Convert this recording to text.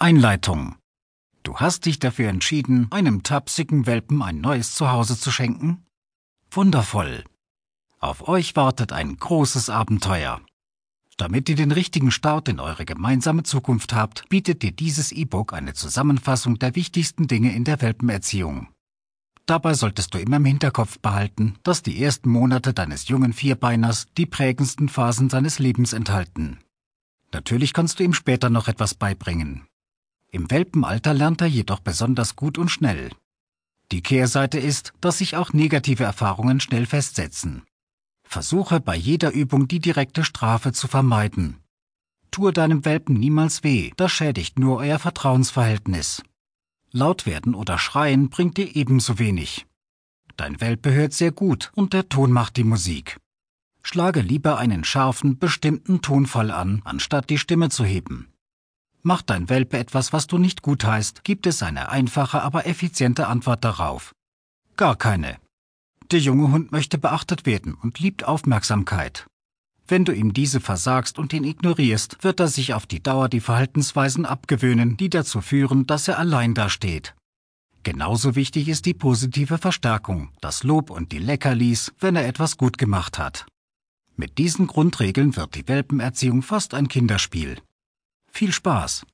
Einleitung. Du hast dich dafür entschieden, einem tapsigen Welpen ein neues Zuhause zu schenken? Wundervoll. Auf euch wartet ein großes Abenteuer. Damit ihr den richtigen Start in eure gemeinsame Zukunft habt, bietet dir dieses E-Book eine Zusammenfassung der wichtigsten Dinge in der Welpenerziehung. Dabei solltest du immer im Hinterkopf behalten, dass die ersten Monate deines jungen Vierbeiners die prägendsten Phasen seines Lebens enthalten. Natürlich kannst du ihm später noch etwas beibringen. Im Welpenalter lernt er jedoch besonders gut und schnell. Die Kehrseite ist, dass sich auch negative Erfahrungen schnell festsetzen. Versuche bei jeder Übung die direkte Strafe zu vermeiden. Tue deinem Welpen niemals weh, das schädigt nur euer Vertrauensverhältnis. Laut werden oder schreien bringt dir ebenso wenig. Dein Welpe hört sehr gut und der Ton macht die Musik. Schlage lieber einen scharfen, bestimmten Tonfall an, anstatt die Stimme zu heben. Macht dein Welpe etwas, was du nicht gut heißt, gibt es eine einfache, aber effiziente Antwort darauf. Gar keine. Der junge Hund möchte beachtet werden und liebt Aufmerksamkeit. Wenn du ihm diese versagst und ihn ignorierst, wird er sich auf die Dauer die Verhaltensweisen abgewöhnen, die dazu führen, dass er allein dasteht. Genauso wichtig ist die positive Verstärkung, das Lob und die Leckerlis, wenn er etwas gut gemacht hat. Mit diesen Grundregeln wird die Welpenerziehung fast ein Kinderspiel. Viel Spaß!